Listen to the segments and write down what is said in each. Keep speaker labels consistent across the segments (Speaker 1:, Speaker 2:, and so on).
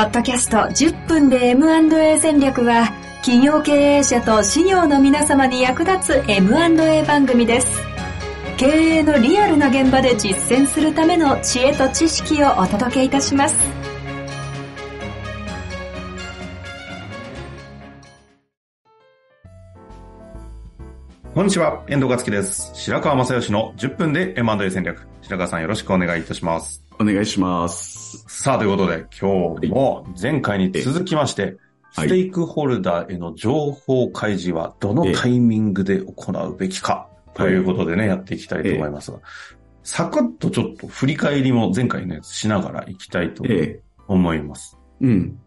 Speaker 1: ポッドキャスト10分で M&A 戦略は企業経営者と事業の皆様に役立つ M&A 番組です。経営のリアルな現場で実践するための知恵と知識をお届けいたします。
Speaker 2: こんにちは、遠藤克樹です。白川正義の10分で M&A 戦略。白川さんよろしくお願いいたします。
Speaker 3: お願いします。
Speaker 2: さあ、ということで、今日も前回に続きまして、
Speaker 3: はい
Speaker 2: ステークホルダーへの情報開示はどのタイミングで行うべきか、ということでね、やっていきたいと思いますが、サクッとちょっと振り返りも前回のやつしながらいきたいと
Speaker 3: ええ。
Speaker 2: 思います。
Speaker 3: うん。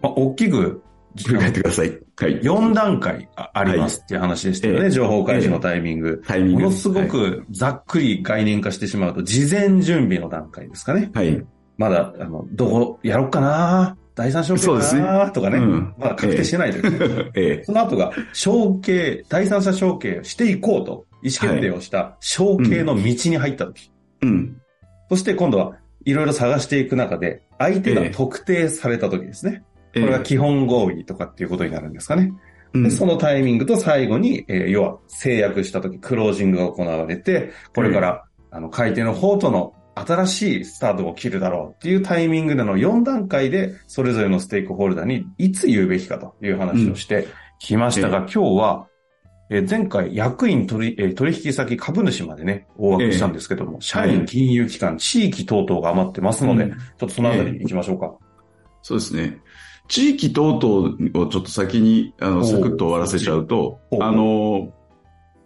Speaker 2: まあ、大きく、
Speaker 3: 振り返ってください。はい。
Speaker 2: 4段階あありますっていう話でしたよね、
Speaker 3: はい
Speaker 2: 情報開示のタイミング。
Speaker 3: タイミング。
Speaker 2: ものすごくざっくり概念化してしまうと、事前準備の段階ですかね。
Speaker 3: はい。はい。
Speaker 2: まだ、あの、どこやろうかな第三承継か
Speaker 3: そうです
Speaker 2: なとかね。
Speaker 3: うん
Speaker 2: まだ確定してないです。
Speaker 3: ええ。
Speaker 2: その後が、承継、第三者承継していこうと、意思決定をした承継の道に入った時。
Speaker 3: うん。
Speaker 2: そして今度は、いろいろ探していく中で、相手が特定された時ですね。
Speaker 3: え
Speaker 2: これが基本合意とかっていうことになるんですかね。
Speaker 3: うん
Speaker 2: でそのタイミングと最後に、えー要は制約した時、クロージングが行われて、これから、あの、買い手の方との新しいスタートを切るだろうっていうタイミングでの4段階で、それぞれのステークホルダーにいつ言うべきかという話をしてきましたが、
Speaker 3: うん
Speaker 2: 今日は、えー前回役員取り、えー取引先株主までね、大枠したんですけども、社員、金融機関、地域等々が余ってますので、
Speaker 3: うん。
Speaker 2: ちょっとそのあたりに行きましょうか。
Speaker 3: そうですね。地域等々をちょっと先に、あの、サクッと終わらせちゃうとあの、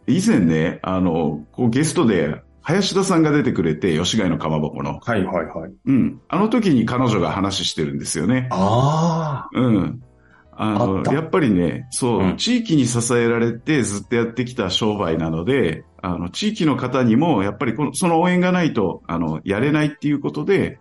Speaker 3: 以前ね、あの、こうゲストで、林田さんが出てくれて、吉貝のかまぼこの。
Speaker 2: はいはいはい。
Speaker 3: うん。あの時に彼女が話してるんですよね。
Speaker 2: ああ。
Speaker 3: うん。あのやっぱりね、そう、
Speaker 2: うん
Speaker 3: 地域に支えられてずっとやってきた商売なので、あの、地域の方にも、やっぱりこの、その応援がないと、あの、やれないっていうことで、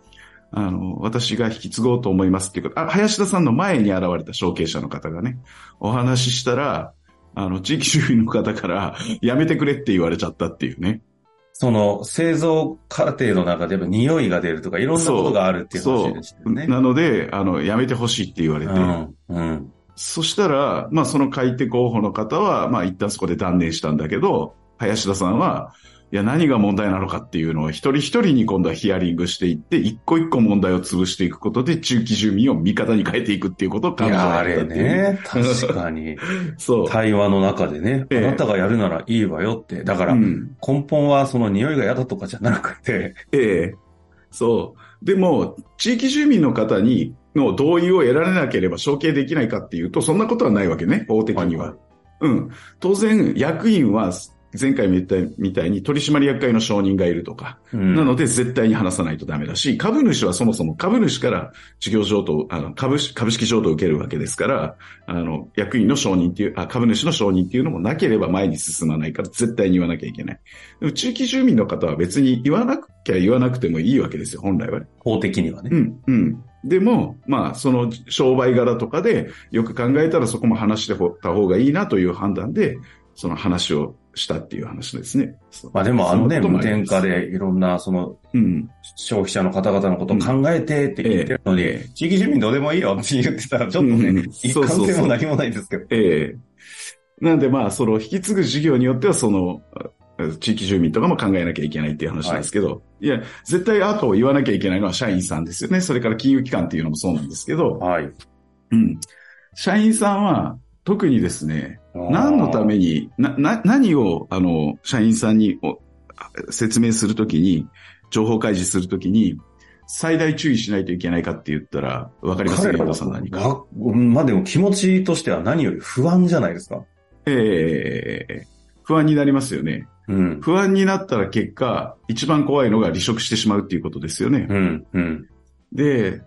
Speaker 3: あの、私が引き継ごうと思いますっていうこと、あ、林田さんの前に現れた承継者の方がね、お話ししたら、あの、地域住民の方から、やめてくれって言われちゃったっていうね。
Speaker 2: その製造過程の中でやっぱ匂いが出るとかいろんなことがあるっていう話でしたよね。
Speaker 3: なので、あの、やめてほしいって言われて、
Speaker 2: うん。うん。
Speaker 3: そしたら、まあその買い手候補の方は、まあ一旦そこで断念したんだけど、林田さんは、いや何が問題なのかっていうのを一人一人に今度はヒアリングしていって、一個一個問題を潰していくことで中期住民を味方に変えていくっていうことを
Speaker 2: い
Speaker 3: 彼女
Speaker 2: や、あれ。ね、確かに。
Speaker 3: そう。
Speaker 2: 対話の中でね、
Speaker 3: ええ
Speaker 2: あなたがやるならいいわよって。だから、
Speaker 3: うん
Speaker 2: 根本はその匂いが嫌だとかじゃなくて、
Speaker 3: ええ。そう。でも、地域住民の方に、の同意を得られなければ承継できないかっていうと、そんなことはないわけね、法的には。
Speaker 2: はい
Speaker 3: うん。当然、役員は、前回も言ったみたいに取締役会の承認がいるとか、
Speaker 2: うん
Speaker 3: なので絶対に話さないとダメだし、株主はそもそも株主から事業譲渡、あの株式株式譲渡を受けるわけですから、あの、役員の承認っていう、あ株主の承認っていうのもなければ前に進まないから絶対に言わなきゃいけない。地域住民の方は別に言わなきゃ言わなくてもいいわけですよ、本来はね。
Speaker 2: 法的にはね。
Speaker 3: うん、うん。でも、まあ、その商売柄とかで、よく考えたらそこも話してた方がいいなという判断で、その話をしたっていう話ですね。
Speaker 2: まあでもあのね、無添加でいろんなその
Speaker 3: うん。
Speaker 2: 消費者の方々のことを考えてって言ってるのに、
Speaker 3: ええ
Speaker 2: 地域住民どうでもいいよって言ってたらちょっとね
Speaker 3: うん、
Speaker 2: 一貫性も何もないですけど。
Speaker 3: ええなんでまあ、その引き継ぐ事業によっては、その、あ地域住民とかも考えなきゃいけないっていう話なんですけど、い、や、絶対後を言わなきゃいけないのは社員さんですよね。それから金融機関っていうのもそうなんですけど、
Speaker 2: はい。
Speaker 3: うん。社員さんは、特にですね、何のために、な、な、何を、あの、社員さんにお説明するときに、情報開示するときに、最大注意しないといけないかって言ったら、わかりますか、さん何か。
Speaker 2: がまあでも気持ちとしては何より不安じゃないですか。
Speaker 3: ええ不安になりますよね。
Speaker 2: うん。
Speaker 3: 不安になったら結果、一番怖いのが離職してしまうっていうことですよね。
Speaker 2: うん。うん。
Speaker 3: で、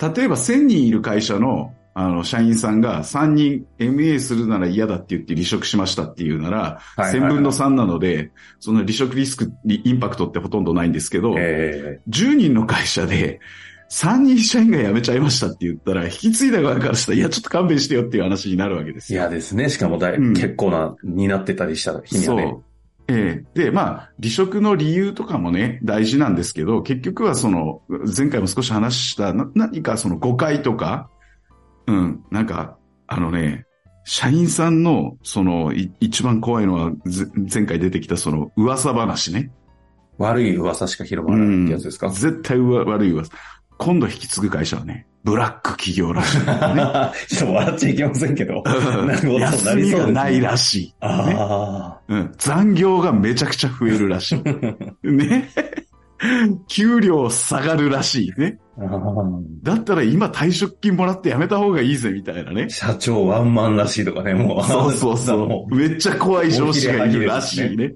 Speaker 3: 例えば1000人いる会社の、あの、社員さんが3人 MA するなら嫌だって言って離職しましたっていうなら、
Speaker 2: はい
Speaker 3: 1000分の3なので、その離職リスク、インパクトってほとんどないんですけど、
Speaker 2: え
Speaker 3: 10人の会社で3人社員が辞めちゃいましたって言ったら、引き継いだ側からしたら、いや、ちょっと勘弁してよっていう話になるわけですよ。
Speaker 2: 嫌ですね。しかもだい、
Speaker 3: うん
Speaker 2: 結構な、になってたりした日にはね。
Speaker 3: ええで、まあ、離職の理由とかもね、大事なんですけど、結局はその、前回も少し話した、な何かその誤解とか、うん、なんか、あのね、社員さんの、その、い一番怖いのは、ぜ前回出てきたその、噂話ね。
Speaker 2: 悪い噂しか広まらないってやつですか、
Speaker 3: 絶対うわ悪い噂。今度引き継ぐ会社はね、ブラック企業らしいね。
Speaker 2: ちょっと笑っちゃいけませんけど。なるほど
Speaker 3: 休みがないらしい。
Speaker 2: あ
Speaker 3: うん。残業がめちゃくちゃ増えるらしい。ね。給料下がるらしいね。だったら今退職金もらってやめた方がいいぜみたいなね。
Speaker 2: 社長ワンマンらしいとかね、もう。
Speaker 3: そうそうそ
Speaker 2: も
Speaker 3: う。めっちゃ怖い上司がいるらしいね。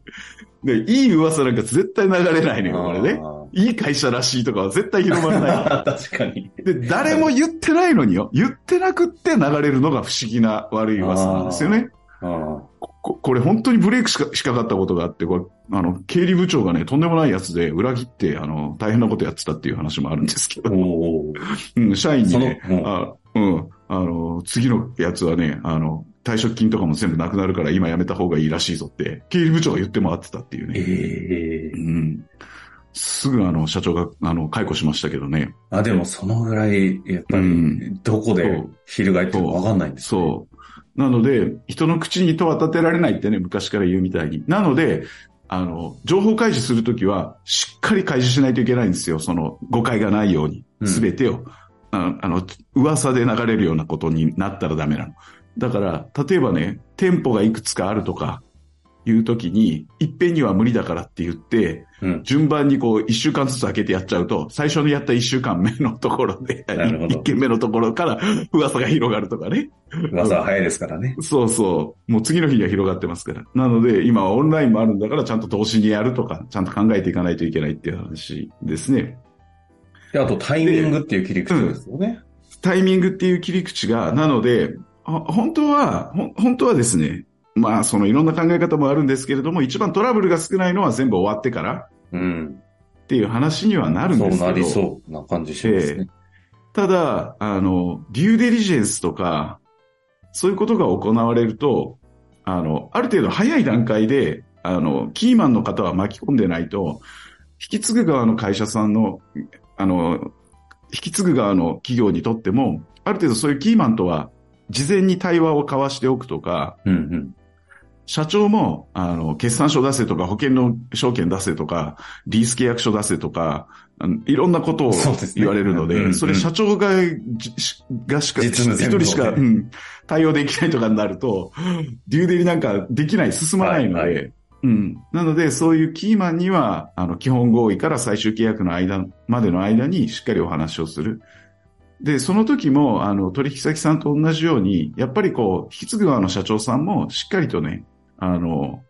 Speaker 3: で、いい噂なんか絶対流れないのよ、これね。
Speaker 2: あ
Speaker 3: いい会社らしいとかは絶対広まらない。
Speaker 2: ー 確かに。
Speaker 3: で、誰も言ってないのによ。言ってなくって流れるのが不思議な悪い噂なんですよね。ここれ本当にブレークしかしかかったことがあって、これ、あの、経理部長がね、とんでもないやつで裏切って、あの、大変なことやってたっていう話もあるんですけど、うん、社員にね、あうん、あの、次のやつはね、あの、退職金とかも全部なくなるから今やめた方がいいらしいぞって、経理部長が言って回ってたっていうね。
Speaker 2: ええ
Speaker 3: うん。すぐあの、社長が、あの、解雇しましたけどね。
Speaker 2: あ、でもそのぐらい、やっぱり
Speaker 3: うん、
Speaker 2: どこで翻ってるかわかんないんです、
Speaker 3: そう。なので、人の口に戸は立てられないってね、昔から言うみたいに。なので、あの、情報開示するときは、しっかり開示しないといけないんですよ。その、誤解がないように。
Speaker 2: うん
Speaker 3: すべてを。ああの、噂で流れるようなことになったらダメなの。だから、例えばね、店舗がいくつかあるとか、いうときに、いっぺんには無理だからって言って、
Speaker 2: うん。
Speaker 3: 順番にこう、一週間ずつ開けてやっちゃうと、最初にやった一週間目のところで、一件目のところから噂が広がるとかね。
Speaker 2: 噂は早いですからね。
Speaker 3: そうそう。もう次の日には広がってますから。なので、今はオンラインもあるんだから、ちゃんと同時にやるとか、ちゃんと考えていかないといけないっていう話ですね。
Speaker 2: で、あとタイミングっていう切り口ですよね。
Speaker 3: タイミングっていう切り口が、なので、あ本当は、本当はですね、まあ、そのいろんな考え方もあるんですけれども、一番トラブルが少ないのは全部終わってから
Speaker 2: うん。
Speaker 3: っていう話にはなるん
Speaker 2: そう
Speaker 3: ですけど。
Speaker 2: なりそうな感じしますね。
Speaker 3: ただ、あの、デューデリジェンスとか、そういうことが行われると、あの、ある程度早い段階で、あの、キーマンの方は巻き込んでないと、引き継ぐ側の会社さんの、あの、引き継ぐ側の企業にとっても、ある程度そういうキーマンとは、事前に対話を交わしておくとか、
Speaker 2: うんうん。
Speaker 3: 社長も、あの、決算書出せとか、保険の証券出せとか、リース契約書出せとか、あのいろんなことを言われるので、
Speaker 2: うんうん
Speaker 3: それ社長が、じがしか、一人しか、うん、対応できないとかになると、デューデリなんかできない、進まないので、
Speaker 2: はいは
Speaker 3: うん。なので、そういうキーマンには、あの、基本合意から最終契約の間、までの間にしっかりお話をする。で、その時も、あの、取引先さんと同じように、やっぱりこう、引き継ぐ側の社長さんもしっかりとね、あの、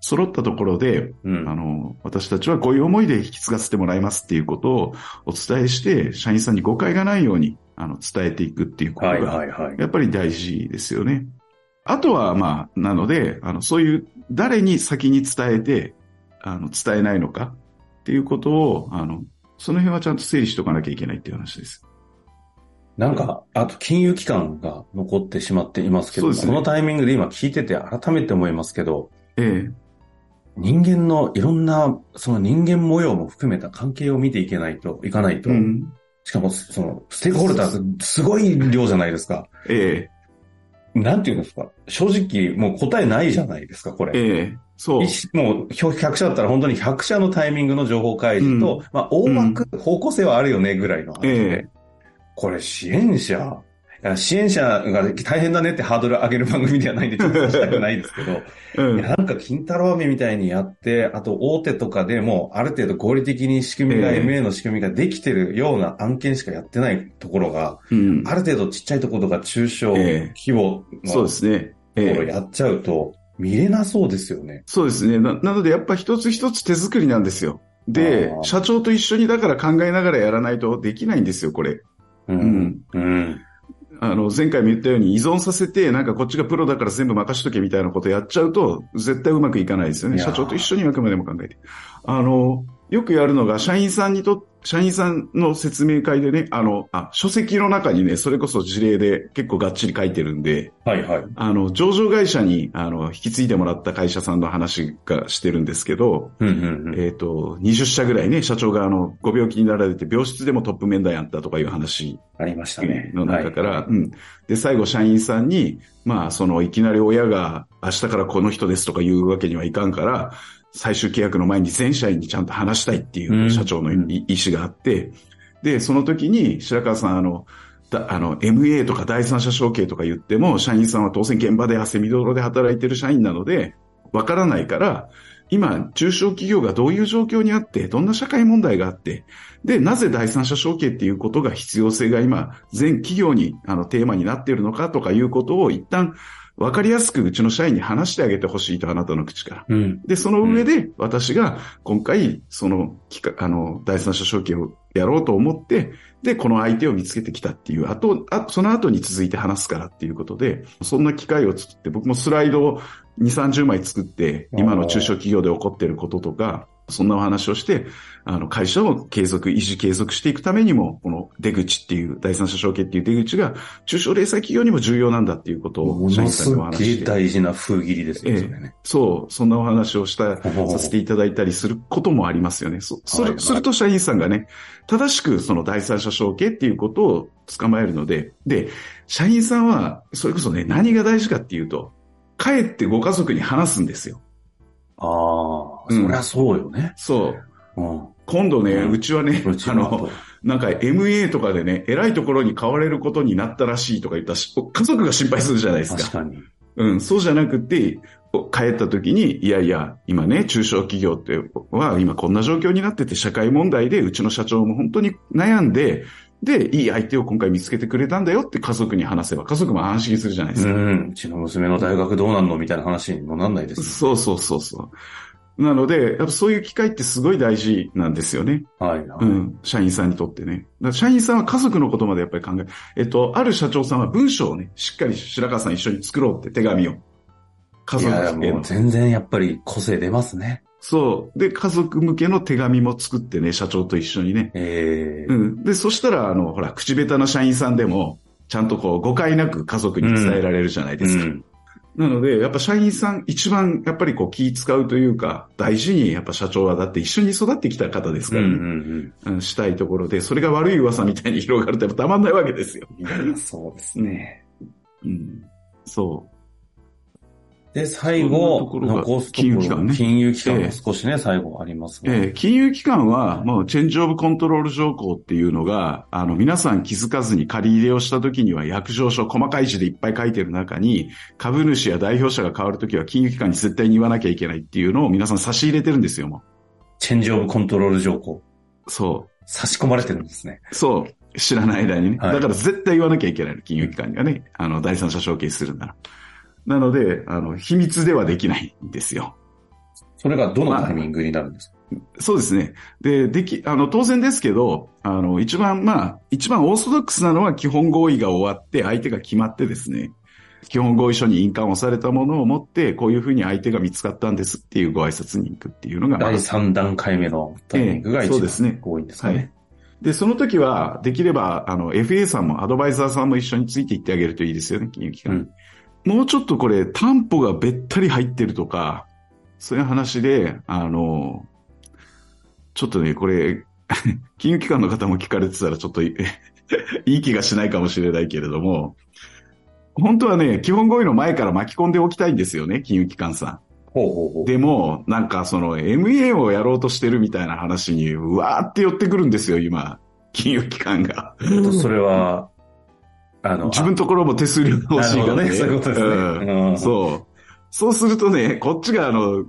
Speaker 3: 揃ったところで、
Speaker 2: うん。
Speaker 3: あの、私たちはこういう思いで引き継がせてもらいますっていうことをお伝えして、社員さんに誤解がないように、あの、伝えていくっていうこと
Speaker 2: はい
Speaker 3: が、
Speaker 2: はいはい。
Speaker 3: やっぱり大事ですよね。あとは、まあ、なので、あの、そういう、誰に先に伝えて、あの、伝えないのかっていうことを、あの、その辺はちゃんと整理しとかなきゃいけないっていう話です。
Speaker 2: なんか、あと金融機関が残ってしまっていますけど、
Speaker 3: ね
Speaker 2: このタイミングで今聞いてて改めて思いますけど、
Speaker 3: ええ。
Speaker 2: 人間のいろんな、その人間模様も含めた関係を見ていけないといかないと、
Speaker 3: うん。
Speaker 2: しかも、その、ステークホルダーすごい量じゃないですか。
Speaker 3: え
Speaker 2: なんていうんですか？正直、もう答えないじゃないですか、これ。
Speaker 3: え。ええ。そう。
Speaker 2: 一もう100社だったら本当に100社のタイミングの情報開示と、
Speaker 3: うん
Speaker 2: まあ大枠、方向性はあるよねぐらいの話で、
Speaker 3: ええ
Speaker 2: これ支援者、支援者が大変だねってハードル上げる番組ではないんでちょっとしたくないですけど、
Speaker 3: うん
Speaker 2: なんか金太郎飴みたいにやって、あと大手とかでもある程度合理的に仕組みが、
Speaker 3: ええ
Speaker 2: MA の仕組みができてるような案件しかやってないところが、
Speaker 3: うん。
Speaker 2: ある程度ちっちゃいところとか中小
Speaker 3: ええ
Speaker 2: 規模
Speaker 3: そう
Speaker 2: のと
Speaker 3: ですね。え
Speaker 2: ころ
Speaker 3: え。
Speaker 2: やっちゃうと、見れなそうですよね。
Speaker 3: そうですね。ななので、やっぱ一つ一つ手作りなんですよ。で社長と一緒にだから考えながらやらないとできないんですよ、これ。
Speaker 2: う
Speaker 3: うん。
Speaker 2: うん。
Speaker 3: あの、前回も言ったように依存させて、なんかこっちがプロだから全部任しとけみたいなことやっちゃうと、絶対うまくいかないですよね。社長と一緒にあくまでも考えて。あの、よくやるのが、社員さんにと、社員さんの説明会でね、あの、あ、書籍の中にね、それこそ事例で結構がっちり書いてるんで、
Speaker 2: はいはい。
Speaker 3: あの、上場会社に、あの、引き継いでもらった会社さんの話がしてるんですけど、
Speaker 2: うんうんうん。
Speaker 3: えっ、と、20社ぐらいね、社長があの、ご病気になられて病室でもトップ面談やったとかいう話
Speaker 2: ありましたね。
Speaker 3: の中から、
Speaker 2: はい
Speaker 3: うん。で、最後社員さんに、まあ、その、いきなり親が明日からこの人ですとか言うわけにはいかんから、最終契約の前に全社員にちゃんと話したいっていううん。社長のい意思があって、で、その時に白川さん、あの、だあの、MA とか第三者承継とか言っても、社員さんは当然現場で汗みどろで働いてる社員なので、わからないから、今、中小企業がどういう状況にあって、どんな社会問題があって、で、なぜ第三者承継っていうことが必要性が今、全企業にあのテーマになっているのかとかいうことを一旦分かりやすくうちの社員に話してあげてほしいと、あなたの口から。
Speaker 2: うん。
Speaker 3: で、その上で私が今回、その、あの、第三者承継をやろうと思って、で、この相手を見つけてきたっていう、あと、あその後に続いて話すからっていうことで、そんな機会を作って、僕もスライドを2、30枚作って、今の中小企業で起こっていることとか、そんなお話をして、あの、会社を継続、維持継続していくためにも、この出口っていう、第三者承継っていう出口が、中小零細企業にも重要なんだっていうこと
Speaker 2: も
Speaker 3: を、社員さんにお話して。
Speaker 2: 大事な封切りですよ、それね。
Speaker 3: そう、そんなお話をした、させていただいたりすることもありますよね。そ、それ、すると社員さんがね、正しくその第三者承継っていうことを捕まえるので、で、社員さんは、それこそね、何が大事かっていうと、帰ってご家族に話すんですよ。
Speaker 2: ああ、
Speaker 3: うん
Speaker 2: そりゃそうよね。
Speaker 3: そう。
Speaker 2: うん。
Speaker 3: 今度ね、
Speaker 2: う
Speaker 3: ちはねあ
Speaker 2: の
Speaker 3: の、なんか MA とかでね、偉いところに買われることになったらしいとか言ったらし、家族が心配するじゃないですか。
Speaker 2: 確かに。
Speaker 3: うん、そうじゃなくて、帰った時に、いやいや、今ね、中小企業っては今こんな状況になってて社会問題でうちの社長も本当に悩んで、で、いい相手を今回見つけてくれたんだよって家族に話せば、家族も安心するじゃないですか。
Speaker 2: うん。うちの娘の大学どうなんのみたいな話にもなんないですね。
Speaker 3: そうそうそうそう。なので、やっぱそういう機会ってすごい大事なんですよね。
Speaker 2: はい。
Speaker 3: う。ん。社員さんにとってね。社員さんは家族のことまでやっぱり考え、えっと、ある社長さんは文章をね、しっかり白川さん一緒に作ろうって手紙を。家
Speaker 2: い
Speaker 3: 族
Speaker 2: や、
Speaker 3: への
Speaker 2: もう全然やっぱり個性出ますね。
Speaker 3: そう。で、家族向けの手紙も作ってね、社長と一緒にね。
Speaker 2: ええ
Speaker 3: うん。で、そしたら、あの、ほら、口下手な社員さんでも、ちゃんとこう、誤解なく家族に伝えられるじゃないですか。
Speaker 2: うん
Speaker 3: なので、やっぱ社員さん一番、やっぱりこう、気使うというか、大事に、やっぱ社長はだって一緒に育ってきた方ですからね。
Speaker 2: うんうん
Speaker 3: うんしたいところで、それが悪い噂みたいに広がるとやっぱたまんないわけですよ。
Speaker 2: そうですね。
Speaker 3: うん。そ
Speaker 2: で、最後、残すところ
Speaker 3: 金融機関ね
Speaker 2: 金融機関が少しね、最後あります
Speaker 3: う。
Speaker 2: が。
Speaker 3: えー金融機関は、もう、チェンジオブコントロール条項っていうのが、あの、皆さん気づかずに借り入れをした時には、約定書、細かい字でいっぱい書いてる中に、株主や代表者が変わる時は、金融機関に絶対に言わなきゃいけないっていうのを皆さん差し入れてるんですよ、も
Speaker 2: チェンジオブコントロール条項。
Speaker 3: う。そ
Speaker 2: 差し込まれてるんですね。
Speaker 3: う。そう。知らない間にね。
Speaker 2: はい
Speaker 3: だから絶対言わなきゃいけないの、金融機関がね。あの、第三者承継するなら。なので、あの、秘密ではできないんですよ。
Speaker 2: それがどのタイミングになるんですか？
Speaker 3: そうですね。で、でき、あの、当然ですけど、あの、一番、まあ、一番オーソドックスなのは基本合意が終わって、相手が決まってですね、基本合意書に印鑑をされたものを持って、こういうふうに相手が見つかったんですっていうご挨拶に行くっていうのが、まあ
Speaker 2: 第3段階目のタイミングが
Speaker 3: ええ
Speaker 2: 一
Speaker 3: そうですね
Speaker 2: 番多いんですか
Speaker 3: はい
Speaker 2: ね。。
Speaker 3: で、その時は、できれば、あの、FA さんも、アドバイザーさんも一緒についていってあげるといいですよね、金融機関に。もうちょっとこれ、担保がべったり入ってるとか、そういう話で、あの、ちょっとね、これ、金融機関の方も聞かれてたらちょっとい いい気がしないかもしれないけれども、本当はね、基本合意の前から巻き込んでおきたいんですよね、金融機関さん。
Speaker 2: ほうほうほう。
Speaker 3: でも、なんかその MA をやろうとしてるみたいな話に、うわーって寄ってくるんですよ、今。金融機関が。
Speaker 2: えっとそれは、あの、
Speaker 3: 自分のところも手数料が欲しいから
Speaker 2: ねそういうことですね
Speaker 3: うん
Speaker 2: うん
Speaker 3: そう。そうするとね、こっちがあの、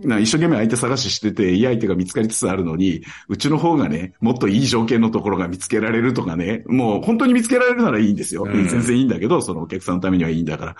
Speaker 3: な一生懸命相手探ししてて、いい相手が見つかりつつあるのに、うちの方がね、もっといい条件のところが見つけられるとかね、もう本当に見つけられるならいいんですよ。
Speaker 2: うん
Speaker 3: 全然いいんだけど、そのお客さんのためにはいいんだから。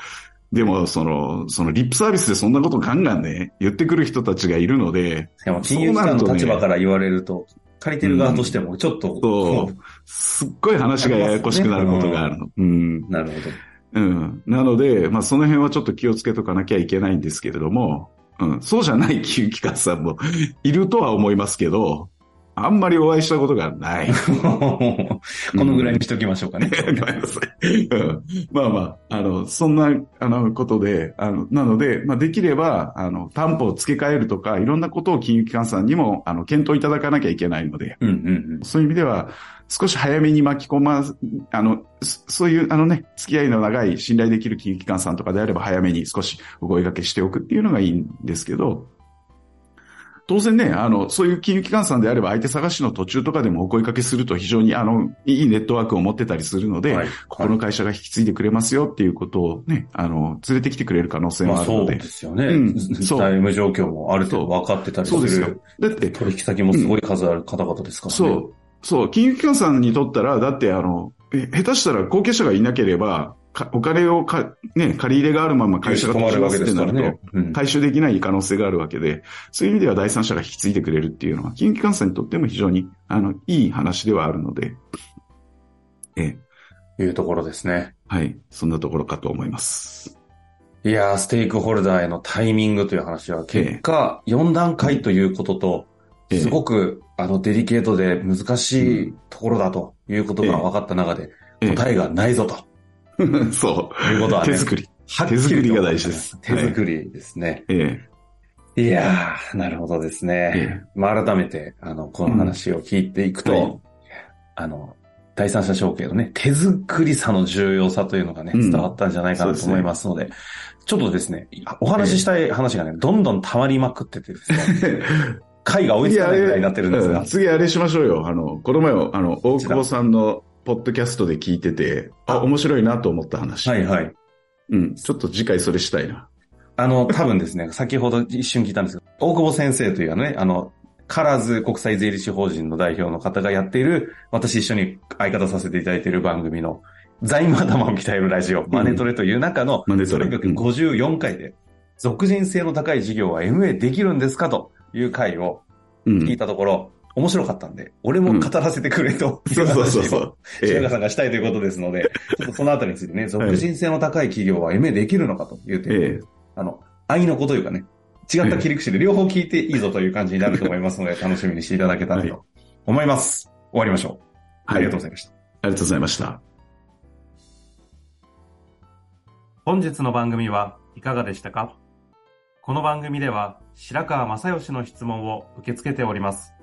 Speaker 3: でも、その、そのリップサービスでそんなことガンガンね、言ってくる人たちがいるので、
Speaker 2: しかも金融機関の立場から言われると、借りてる側としてもちょっと、
Speaker 3: そうすっごい話がややこしくなることがあるの。うん。
Speaker 2: なるほど。
Speaker 3: うん。なので、まあ、その辺はちょっと気をつけとかなきゃいけないんですけれども、うん。そうじゃない金融機関さんもいるとは思いますけど、あんまりお会いしたことがない。
Speaker 2: このぐらいにしときましょうかね。
Speaker 3: ごめんなさい。うんまあまあ、あの、そんな、あの、ことで、あの、なので、まあ、できれば、あの、担保を付け替えるとか、いろんなことを金融機関さんにも、あの、検討いただかなきゃいけないので、
Speaker 2: うんうん
Speaker 3: そういう意味では、少し早めに巻き込ま、あの、そそういう、あのね、付き合いの長い信頼できる金融機関さんとかであれば、早めに少しお声掛けしておくっていうのがいいんですけど、当然ね、あの、そういう金融機関さんであれば相手探しの途中とかでもお声掛けすると非常にあの、いいネットワークを持ってたりするので、
Speaker 2: はい
Speaker 3: ここの会社が引き継いでくれますよっていうことをね、あの、連れてきてくれる可能性
Speaker 2: まあそう
Speaker 3: もあるので。
Speaker 2: ですよね。
Speaker 3: うんそう
Speaker 2: 財務状況もある程度分かってたりす
Speaker 3: そうですよ
Speaker 2: る。。
Speaker 3: だって、
Speaker 2: 取引先もすごい数ある方々ですからね。
Speaker 3: そう。そう。金融機関さんにとったら、だってあの、え下手したら後継者がいなければ、かお金をか、ね、借り入れがあるまま会社が閉じますってなると、
Speaker 2: うん。
Speaker 3: 回収できない可能性があるわけで、そういう意味では第三者が引き継いでくれるっていうのは、金融機関さんにとっても非常に、あの、いい話ではあるので、ええ、
Speaker 2: いうところですね。
Speaker 3: はい。そんなところかと思います。
Speaker 2: いやー、ステークホルダーへのタイミングという話は、結果、4段階ということと、
Speaker 3: ええ。
Speaker 2: すごく、あの、デリケートで難しいところだということが分かった中で、
Speaker 3: ええ。
Speaker 2: 答えがないぞと
Speaker 3: そう。
Speaker 2: いうことはね、
Speaker 3: 手作り。手作りが大事です。
Speaker 2: 手作りですね。
Speaker 3: ええ、
Speaker 2: い、やー、なるほどですね。
Speaker 3: ええ。
Speaker 2: まあ、改めて、あの、この話を聞いていくと、
Speaker 3: うん。はい
Speaker 2: あの、第三者承継のね、手作りさの重要さというのがね、
Speaker 3: うん。
Speaker 2: 伝わったんじゃないかなと思いますので、ちょっとですね、お話ししたい話がね、どんどん溜まりまくっててですね、回が追いつかないぐらいになってるんですが。
Speaker 3: うん、次あれしましょうよ。あの、この前、あの、大久保さんのポッドキャストで聞いてて、あ、面白いなと思った話。
Speaker 2: はいはい。
Speaker 3: うん。ちょっと次回それしたいな。
Speaker 2: あの、多分ですね、先ほど一瞬聞いたんですけど、大久保先生というね、あの、カラーズ国際税理士法人の代表の方がやっている、私一緒に相方させていただいている番組の、財務頭を鍛えるラジオ、マネトレという中の、
Speaker 3: マネトレ
Speaker 2: とにかく54回で、属人性の高い事業は MA できるんですか？という回を
Speaker 3: うん。
Speaker 2: 聞いたところ、面白かったんで、俺も語らせてくれとい
Speaker 3: そううそうそう
Speaker 2: 話を
Speaker 3: そう。
Speaker 2: 白
Speaker 3: え
Speaker 2: 川さんがしたいということですので、ちょっとそのあたりについてね、属人性の高い企業は MA できるのかという
Speaker 3: え
Speaker 2: 点、
Speaker 3: え
Speaker 2: あの、愛の子というかね、違った切り口で両方聞いていいぞという感じになると思いますので、楽しみにしていただけたら
Speaker 3: はい
Speaker 2: と思います。終わりましょう。ありがとうございました。
Speaker 3: ありがとうございました。
Speaker 4: 本日の番組はいかがでしたか？この番組では白川正義の質問を受け付けております。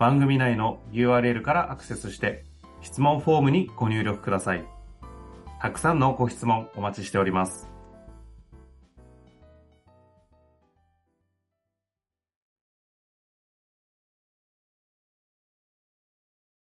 Speaker 4: 番組内の URL からアクセスして質問フォームにご入力ください。たくさんのご質問お待ちしております。